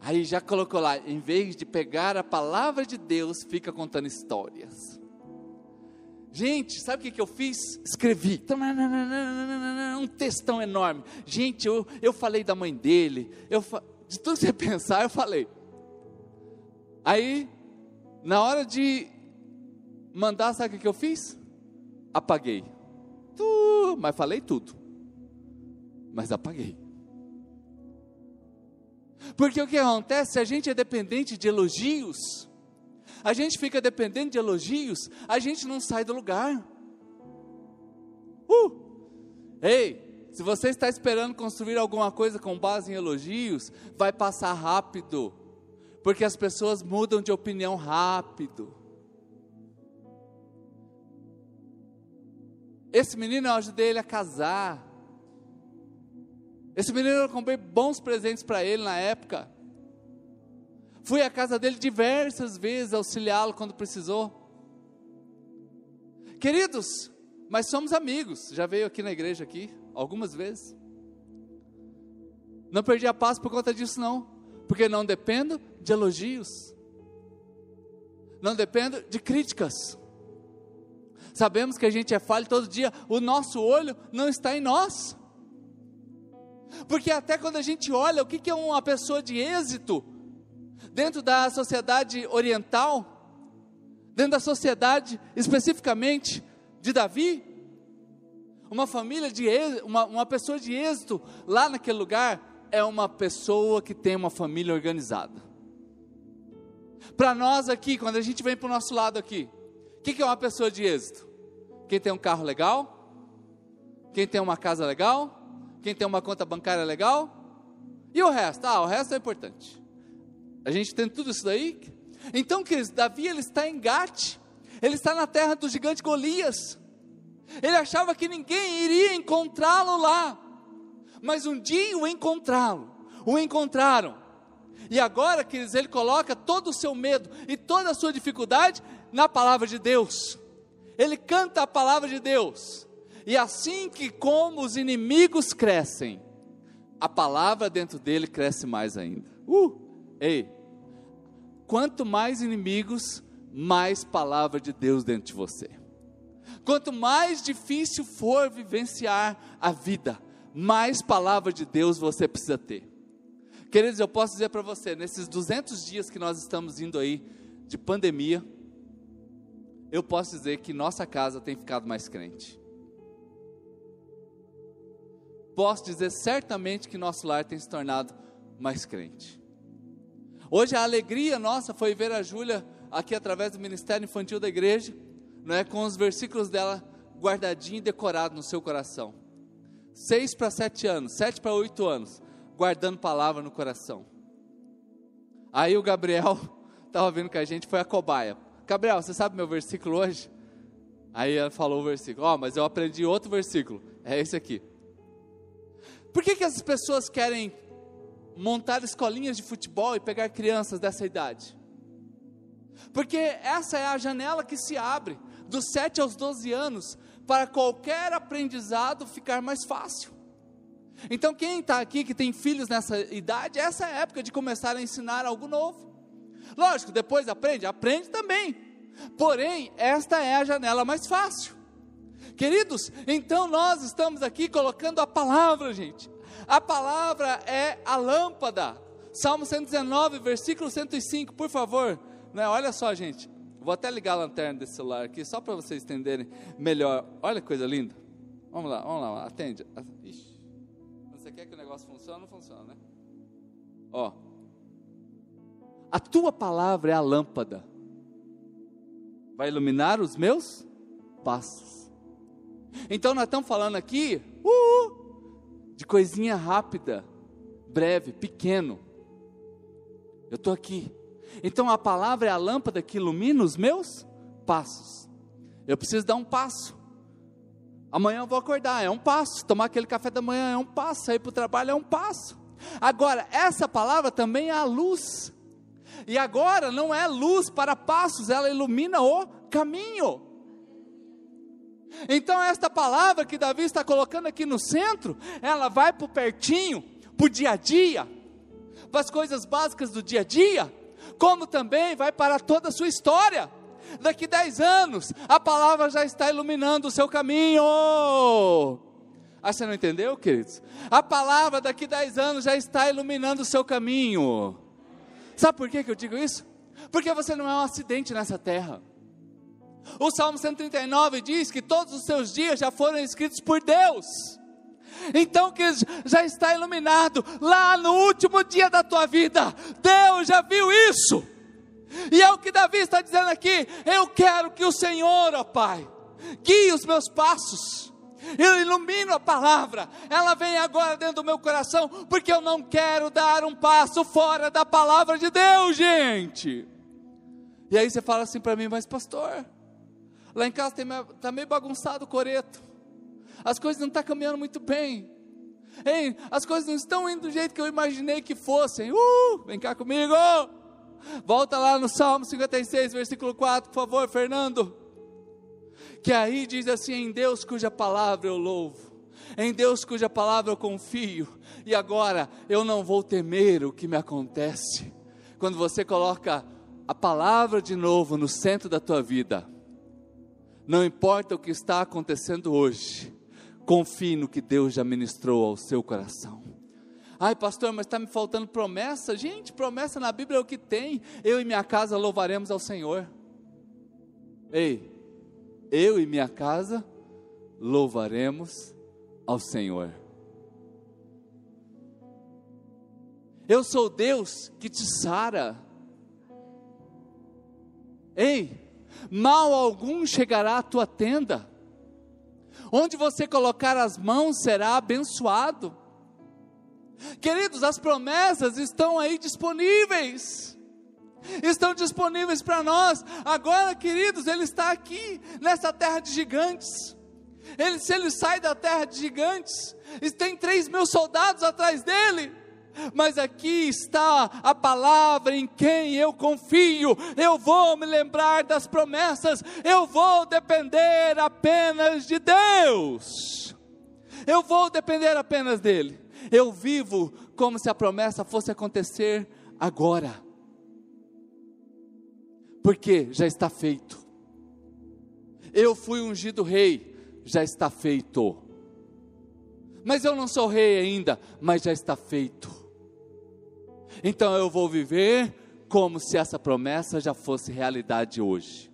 Aí já colocou lá, em vez de pegar a palavra de Deus, fica contando histórias. Gente, sabe o que, que eu fiz? Escrevi um textão enorme. Gente, eu, eu falei da mãe dele, eu, de tudo que você pensar, eu falei. Aí, na hora de mandar, sabe o que, que eu fiz? Apaguei. Tu, mas falei tudo. Mas apaguei. Porque o que acontece? A gente é dependente de elogios a gente fica dependendo de elogios, a gente não sai do lugar. Uh! Ei, se você está esperando construir alguma coisa com base em elogios, vai passar rápido, porque as pessoas mudam de opinião rápido. Esse menino eu ajudei ele a casar. Esse menino eu comprei bons presentes para ele na época. Fui à casa dele diversas vezes auxiliá-lo quando precisou. Queridos, mas somos amigos. Já veio aqui na igreja aqui algumas vezes. Não perdi a paz por conta disso não, porque não dependo de elogios. Não dependo de críticas. Sabemos que a gente é falho todo dia, o nosso olho não está em nós. Porque até quando a gente olha, o que é uma pessoa de êxito? Dentro da sociedade oriental, dentro da sociedade especificamente de Davi, uma família de uma, uma pessoa de êxito lá naquele lugar é uma pessoa que tem uma família organizada. Para nós aqui, quando a gente vem para o nosso lado aqui, o que, que é uma pessoa de êxito? Quem tem um carro legal? Quem tem uma casa legal? Quem tem uma conta bancária legal? E o resto? Ah, o resto é importante. A gente tem tudo isso daí. Então, queridos, Davi ele está em Gate, ele está na terra do gigante Golias. Ele achava que ninguém iria encontrá-lo lá, mas um dia o encontraram, o encontraram. E agora, queridos, ele coloca todo o seu medo e toda a sua dificuldade na palavra de Deus. Ele canta a palavra de Deus. E assim que como os inimigos crescem, a palavra dentro dele cresce mais ainda. Uh! Ei, quanto mais inimigos, mais palavra de Deus dentro de você. Quanto mais difícil for vivenciar a vida, mais palavra de Deus você precisa ter. Queridos, eu posso dizer para você, nesses 200 dias que nós estamos indo aí, de pandemia, eu posso dizer que nossa casa tem ficado mais crente. Posso dizer certamente que nosso lar tem se tornado mais crente. Hoje a alegria nossa foi ver a Júlia aqui através do Ministério Infantil da igreja, não é com os versículos dela guardadinho e decorado no seu coração. Seis para sete anos, sete para oito anos, guardando palavra no coração. Aí o Gabriel estava vindo com a gente, foi a cobaia. Gabriel, você sabe meu versículo hoje? Aí ela falou o versículo. Ó, oh, mas eu aprendi outro versículo. É esse aqui. Por que, que as pessoas querem montar escolinhas de futebol e pegar crianças dessa idade? Porque essa é a janela que se abre dos 7 aos 12 anos para qualquer aprendizado ficar mais fácil. Então, quem está aqui que tem filhos nessa idade, essa é a época de começar a ensinar algo novo. Lógico, depois aprende, aprende também. Porém, esta é a janela mais fácil. Queridos, então nós estamos aqui colocando a palavra, gente. A palavra é a lâmpada. Salmo 119, versículo 105, por favor. Né? Olha só, gente. Vou até ligar a lanterna desse celular aqui, só para vocês entenderem melhor. Olha que coisa linda. Vamos lá, vamos lá, atende. Ixi. Você quer que o negócio funcione? Não funciona, né? Ó, a tua palavra é a lâmpada, vai iluminar os meus passos. Então nós estamos falando aqui uh, de coisinha rápida, breve, pequeno. Eu estou aqui. Então a palavra é a lâmpada que ilumina os meus passos. Eu preciso dar um passo. Amanhã eu vou acordar, é um passo. Tomar aquele café da manhã é um passo. Sair para o trabalho é um passo. Agora, essa palavra também é a luz e agora não é luz para passos, ela ilumina o caminho. Então, esta palavra que Davi está colocando aqui no centro, ela vai para o pertinho, para o dia a dia, para as coisas básicas do dia a dia, como também vai para toda a sua história. Daqui dez anos, a palavra já está iluminando o seu caminho. Ah, você não entendeu, queridos? A palavra daqui dez anos já está iluminando o seu caminho. Sabe por que, que eu digo isso? Porque você não é um acidente nessa terra. O Salmo 139 diz que todos os seus dias já foram escritos por Deus. Então que já está iluminado lá no último dia da tua vida. Deus já viu isso. E é o que Davi está dizendo aqui. Eu quero que o Senhor, ó Pai, guie os meus passos eu ilumino a palavra, ela vem agora dentro do meu coração, porque eu não quero dar um passo fora da palavra de Deus, gente. E aí você fala assim para mim, mas pastor, lá em casa está meio bagunçado o coreto, as coisas não estão tá caminhando muito bem, Ei, as coisas não estão indo do jeito que eu imaginei que fossem. Uh, vem cá comigo. Volta lá no Salmo 56, versículo 4, por favor, Fernando que aí diz assim: em Deus cuja palavra eu louvo, em Deus cuja palavra eu confio, e agora eu não vou temer o que me acontece. Quando você coloca a palavra de novo no centro da tua vida, não importa o que está acontecendo hoje, confie no que Deus já ministrou ao seu coração. Ai, pastor, mas está me faltando promessa. Gente, promessa na Bíblia é o que tem. Eu e minha casa louvaremos ao Senhor. Ei, eu e minha casa louvaremos ao Senhor. Eu sou Deus que te sara. Ei, mal algum chegará à tua tenda. Onde você colocar as mãos será abençoado. Queridos, as promessas estão aí disponíveis estão disponíveis para nós. Agora, queridos, ele está aqui nessa terra de gigantes. Ele, se ele sai da terra de gigantes, e tem três mil soldados atrás dele. Mas aqui está a palavra em quem eu confio. Eu vou me lembrar das promessas. Eu vou depender apenas de Deus. Eu vou depender apenas dele. Eu vivo como se a promessa fosse acontecer agora porque já está feito. Eu fui ungido rei, já está feito. Mas eu não sou rei ainda, mas já está feito. Então eu vou viver como se essa promessa já fosse realidade hoje.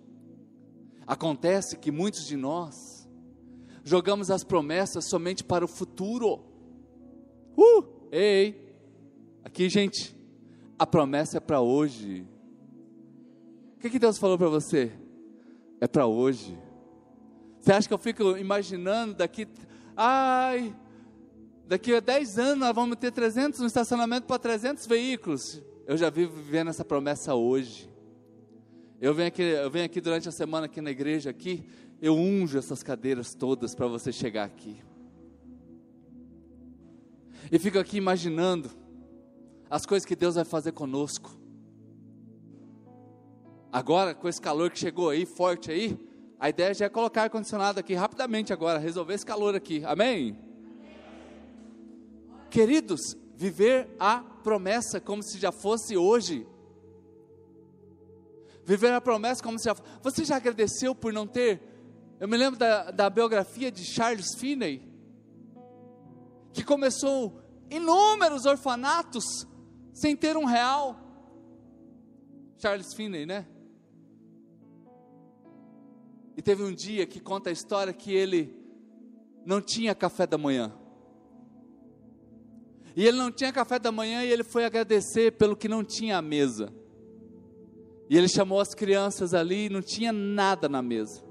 Acontece que muitos de nós jogamos as promessas somente para o futuro. Uh, ei, aqui gente, a promessa é para hoje. O que, que Deus falou para você? É para hoje. Você acha que eu fico imaginando daqui, ai, daqui a 10 anos nós vamos ter 300, um estacionamento para 300 veículos. Eu já vivo vivendo essa promessa hoje. Eu venho aqui, eu venho aqui durante a semana aqui na igreja aqui, eu unjo essas cadeiras todas para você chegar aqui. E fico aqui imaginando as coisas que Deus vai fazer conosco. Agora, com esse calor que chegou aí, forte aí, a ideia já é colocar ar-condicionado aqui rapidamente agora, resolver esse calor aqui. Amém? Queridos, viver a promessa como se já fosse hoje. Viver a promessa como se já Você já agradeceu por não ter? Eu me lembro da, da biografia de Charles Finney, que começou inúmeros orfanatos sem ter um real. Charles Finney, né? E teve um dia que conta a história que ele não tinha café da manhã. E ele não tinha café da manhã e ele foi agradecer pelo que não tinha à mesa. E ele chamou as crianças ali e não tinha nada na mesa.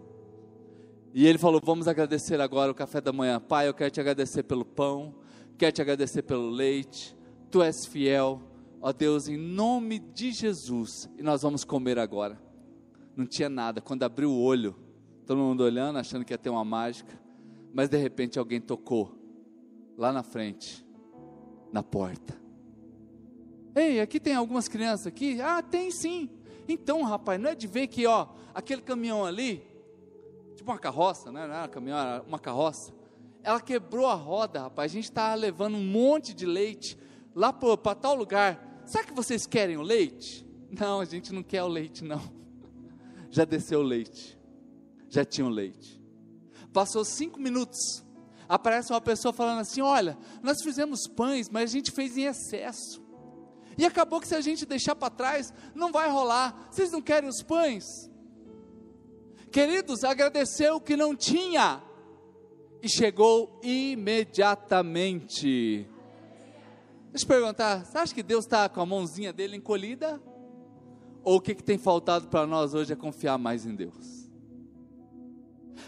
E ele falou: Vamos agradecer agora o café da manhã. Pai, eu quero te agradecer pelo pão, quero te agradecer pelo leite. Tu és fiel, ó Deus, em nome de Jesus. E nós vamos comer agora. Não tinha nada. Quando abriu o olho, todo mundo olhando, achando que ia ter uma mágica. Mas de repente alguém tocou lá na frente, na porta. Ei, aqui tem algumas crianças aqui? Ah, tem sim. Então, rapaz, não é de ver que, ó, aquele caminhão ali, tipo uma carroça, né? Não era caminhão, era uma carroça. Ela quebrou a roda, rapaz. A gente está levando um monte de leite lá para tal lugar. Sabe que vocês querem o leite? Não, a gente não quer o leite, não. Já desceu o leite. Já tinha o leite. Passou cinco minutos. Aparece uma pessoa falando assim: Olha, nós fizemos pães, mas a gente fez em excesso. E acabou que se a gente deixar para trás, não vai rolar. Vocês não querem os pães? Queridos, agradeceu o que não tinha e chegou imediatamente. Deixa eu perguntar, você acha que Deus está com a mãozinha dele encolhida? Ou o que, que tem faltado para nós hoje é confiar mais em Deus?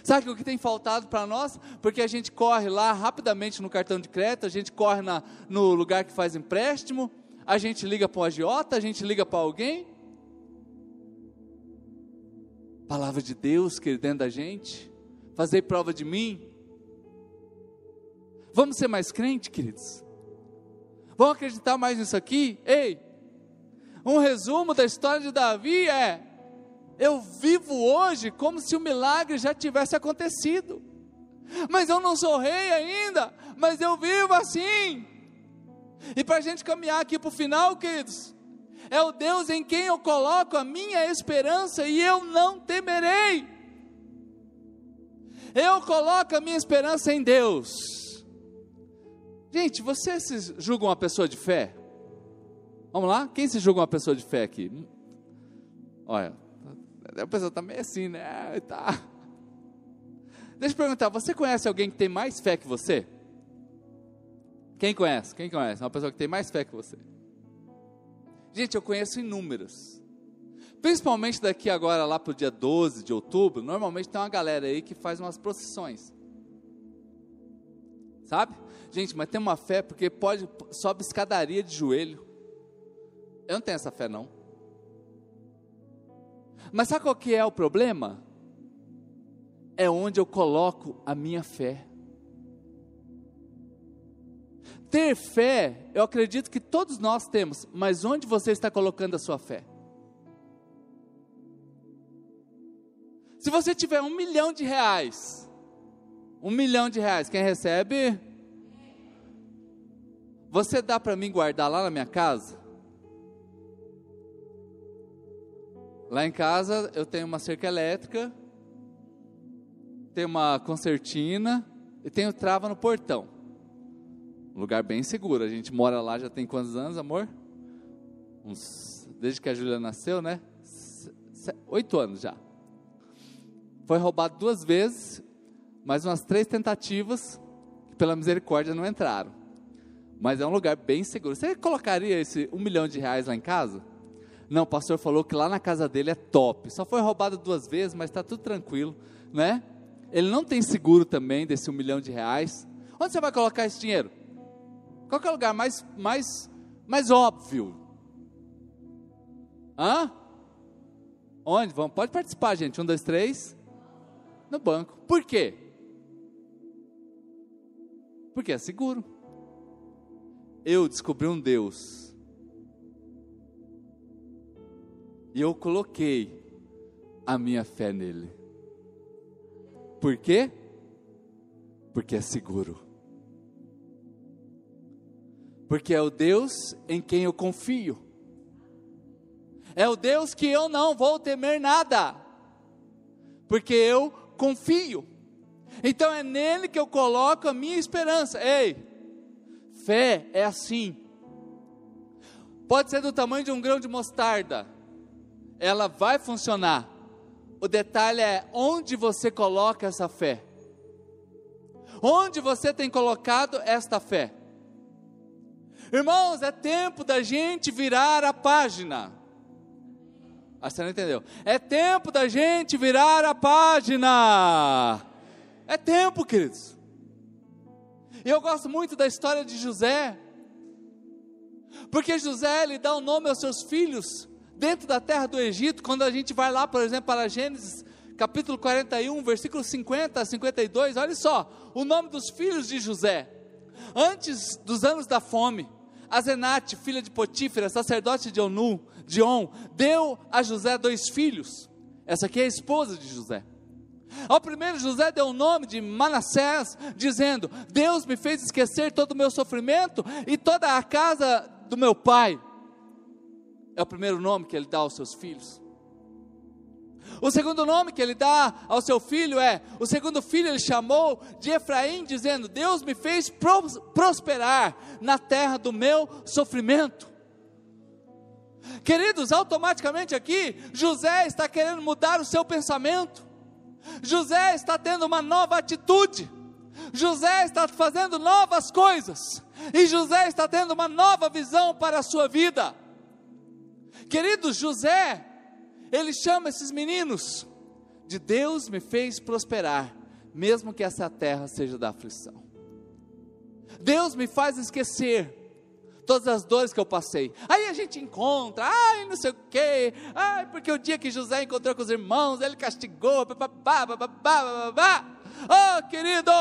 Sabe o que tem faltado para nós? Porque a gente corre lá rapidamente no cartão de crédito, a gente corre na, no lugar que faz empréstimo, a gente liga para o agiota, a gente liga para alguém. Palavra de Deus, querido, dentro da gente. Fazer prova de mim. Vamos ser mais crente, queridos? Vamos acreditar mais nisso aqui? Ei, um resumo da história de Davi é: eu vivo hoje como se o milagre já tivesse acontecido. Mas eu não sou rei ainda, mas eu vivo assim. E para a gente caminhar aqui para o final, queridos, é o Deus em quem eu coloco a minha esperança e eu não temerei. Eu coloco a minha esperança em Deus. Gente, você se julga uma pessoa de fé? Vamos lá? Quem se julga uma pessoa de fé aqui? Olha, a pessoa está meio assim, né? Tá. Deixa eu perguntar, você conhece alguém que tem mais fé que você? Quem conhece? Quem conhece? Uma pessoa que tem mais fé que você. Gente, eu conheço inúmeras. Principalmente daqui agora lá para o dia 12 de outubro, normalmente tem uma galera aí que faz umas procissões. Sabe? Gente, mas tem uma fé porque pode sobe escadaria de joelho. Eu não tenho essa fé não. Mas sabe qual que é o problema? É onde eu coloco a minha fé. Ter fé, eu acredito que todos nós temos, mas onde você está colocando a sua fé? Se você tiver um milhão de reais, um milhão de reais, quem recebe? Você dá para mim guardar lá na minha casa? Lá em casa eu tenho uma cerca elétrica, tenho uma concertina e tenho trava no portão. Um lugar bem seguro. A gente mora lá já tem quantos anos, amor? Uns desde que a Júlia nasceu, né? Oito anos já. Foi roubado duas vezes, mais umas três tentativas, que pela misericórdia não entraram. Mas é um lugar bem seguro. Você colocaria esse um milhão de reais lá em casa? Não, o pastor falou que lá na casa dele é top. Só foi roubado duas vezes, mas está tudo tranquilo, né? Ele não tem seguro também desse um milhão de reais. Onde você vai colocar esse dinheiro? Qual é o lugar mais, mais, mais óbvio? Hã? Onde? Vamos, pode participar, gente. Um, dois, três. No banco. Por quê? Porque é seguro. Eu descobri um Deus. E eu coloquei a minha fé nele. Por quê? Porque é seguro. Porque é o Deus em quem eu confio. É o Deus que eu não vou temer nada. Porque eu confio. Então é nele que eu coloco a minha esperança. Ei, fé é assim. Pode ser do tamanho de um grão de mostarda. Ela vai funcionar o detalhe é onde você coloca essa fé. Onde você tem colocado esta fé? Irmãos, é tempo da gente virar a página. Ah, você não entendeu? É tempo da gente virar a página. É tempo, queridos. E eu gosto muito da história de José. Porque José lhe dá o nome aos seus filhos dentro da terra do Egito, quando a gente vai lá, por exemplo, para Gênesis capítulo 41, versículo 50 a 52, olha só, o nome dos filhos de José. Antes dos anos da fome, Azenate, filha de Potífera, sacerdote de Onu, de On, deu a José dois filhos. Essa aqui é a esposa de José. Ao primeiro, José deu o nome de Manassés, dizendo: Deus me fez esquecer todo o meu sofrimento e toda a casa do meu pai é o primeiro nome que ele dá aos seus filhos. O segundo nome que ele dá ao seu filho é: o segundo filho ele chamou de Efraim, dizendo: Deus me fez prosperar na terra do meu sofrimento. Queridos, automaticamente aqui, José está querendo mudar o seu pensamento, José está tendo uma nova atitude, José está fazendo novas coisas, e José está tendo uma nova visão para a sua vida. Querido José, ele chama esses meninos de Deus me fez prosperar, mesmo que essa terra seja da aflição. Deus me faz esquecer todas as dores que eu passei. Aí a gente encontra, ai, não sei o quê, ai, porque o dia que José encontrou com os irmãos, ele castigou, babá, babá, Oh, querido!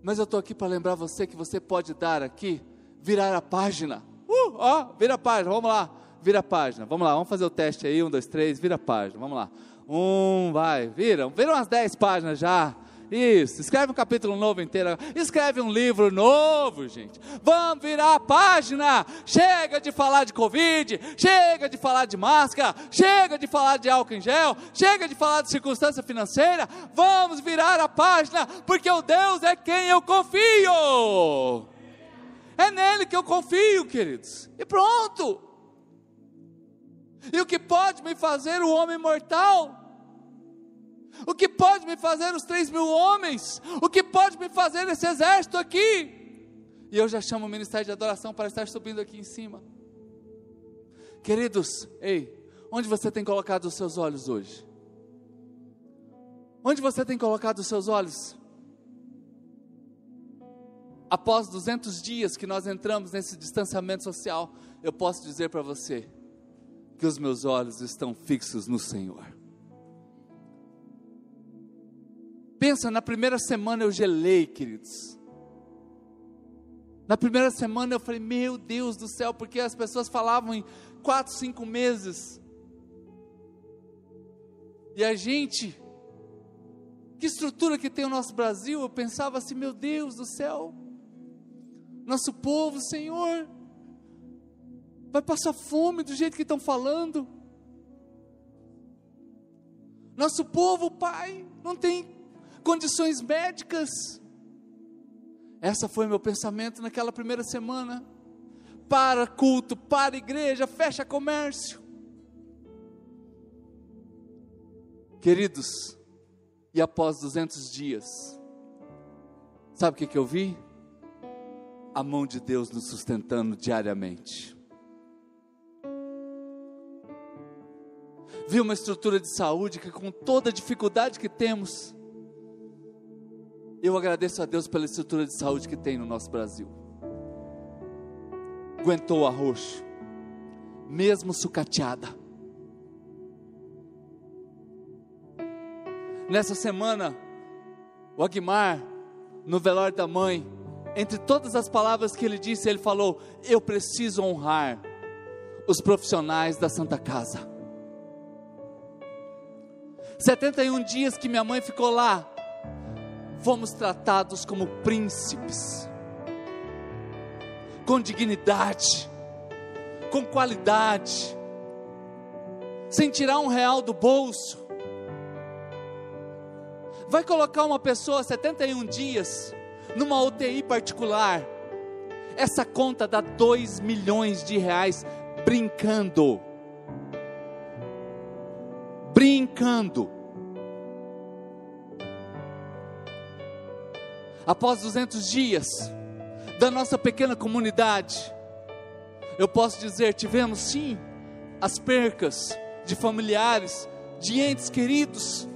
Mas eu estou aqui para lembrar você que você pode dar aqui, virar a página. Uh, ó, vira a página, vamos lá vira a página. Vamos lá, vamos fazer o teste aí. Um, dois, três, vira a página. Vamos lá. Um, vai, vira. Vira umas dez páginas já. Isso, escreve um capítulo novo inteiro. Escreve um livro novo, gente. Vamos virar a página. Chega de falar de Covid, chega de falar de máscara, chega de falar de álcool em gel, chega de falar de circunstância financeira. Vamos virar a página, porque o Deus é quem eu confio. É nele que eu confio, queridos. E pronto. E o que pode me fazer o homem mortal? O que pode me fazer os três mil homens? O que pode me fazer esse exército aqui? E eu já chamo o ministério de adoração para estar subindo aqui em cima. Queridos, ei, onde você tem colocado os seus olhos hoje? Onde você tem colocado os seus olhos? Após 200 dias que nós entramos nesse distanciamento social, eu posso dizer para você, que os meus olhos estão fixos no Senhor. Pensa, na primeira semana eu gelei, queridos. Na primeira semana eu falei, meu Deus do céu, porque as pessoas falavam em quatro, cinco meses. E a gente, que estrutura que tem o nosso Brasil, eu pensava assim, meu Deus do céu, nosso povo, Senhor, vai passar fome do jeito que estão falando. Nosso povo, Pai, não tem condições médicas. Essa foi meu pensamento naquela primeira semana. para culto, para igreja, fecha comércio. Queridos, e após 200 dias, sabe o que, que eu vi? A mão de Deus nos sustentando diariamente. Vi uma estrutura de saúde que, com toda a dificuldade que temos, eu agradeço a Deus pela estrutura de saúde que tem no nosso Brasil. Aguentou o arroxo, mesmo sucateada Nessa semana, o Aguimar, no velório da mãe, entre todas as palavras que ele disse, ele falou: Eu preciso honrar os profissionais da Santa Casa. 71 dias que minha mãe ficou lá, fomos tratados como príncipes, com dignidade, com qualidade, sem tirar um real do bolso vai colocar uma pessoa 71 dias numa UTI particular, essa conta dá 2 milhões de reais brincando. Brincando. Após 200 dias da nossa pequena comunidade, eu posso dizer: tivemos sim as percas de familiares, de entes queridos,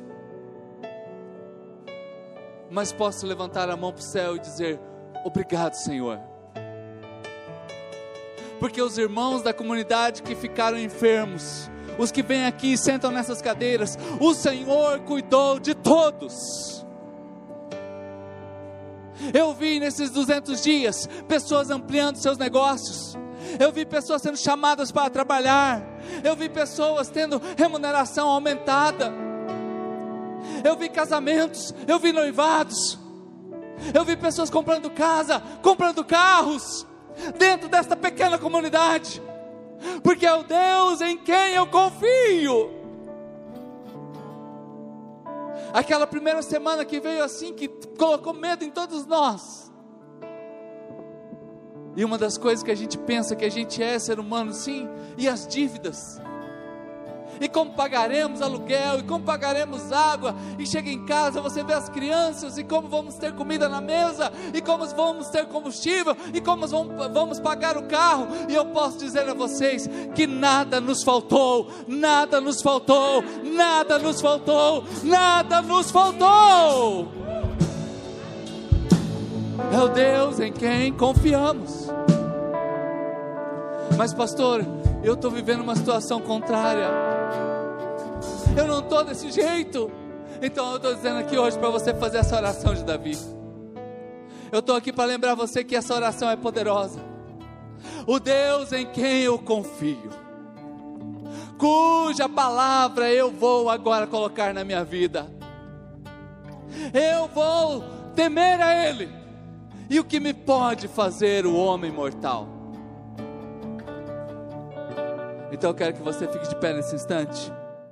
mas posso levantar a mão para o céu e dizer: Obrigado, Senhor. Porque os irmãos da comunidade que ficaram enfermos, os que vêm aqui e sentam nessas cadeiras, o Senhor cuidou de todos. Eu vi nesses 200 dias pessoas ampliando seus negócios. Eu vi pessoas sendo chamadas para trabalhar. Eu vi pessoas tendo remuneração aumentada eu vi casamentos, eu vi noivados, eu vi pessoas comprando casa, comprando carros, dentro desta pequena comunidade, porque é o Deus em quem eu confio. Aquela primeira semana que veio assim, que colocou medo em todos nós. E uma das coisas que a gente pensa que a gente é ser humano, sim, e as dívidas e como pagaremos aluguel, e como pagaremos água, e chega em casa, você vê as crianças, e como vamos ter comida na mesa, e como vamos ter combustível, e como vamos, vamos pagar o carro, e eu posso dizer a vocês que nada nos faltou, nada nos faltou, nada nos faltou, nada nos faltou. É o Deus em quem confiamos. Mas, pastor, eu estou vivendo uma situação contrária eu não estou desse jeito. Então eu estou dizendo aqui hoje para você fazer essa oração de Davi. Eu estou aqui para lembrar você que essa oração é poderosa. O Deus em quem eu confio, cuja palavra eu vou agora colocar na minha vida. Eu vou temer a Ele. E o que me pode fazer o homem mortal? Então eu quero que você fique de pé nesse instante.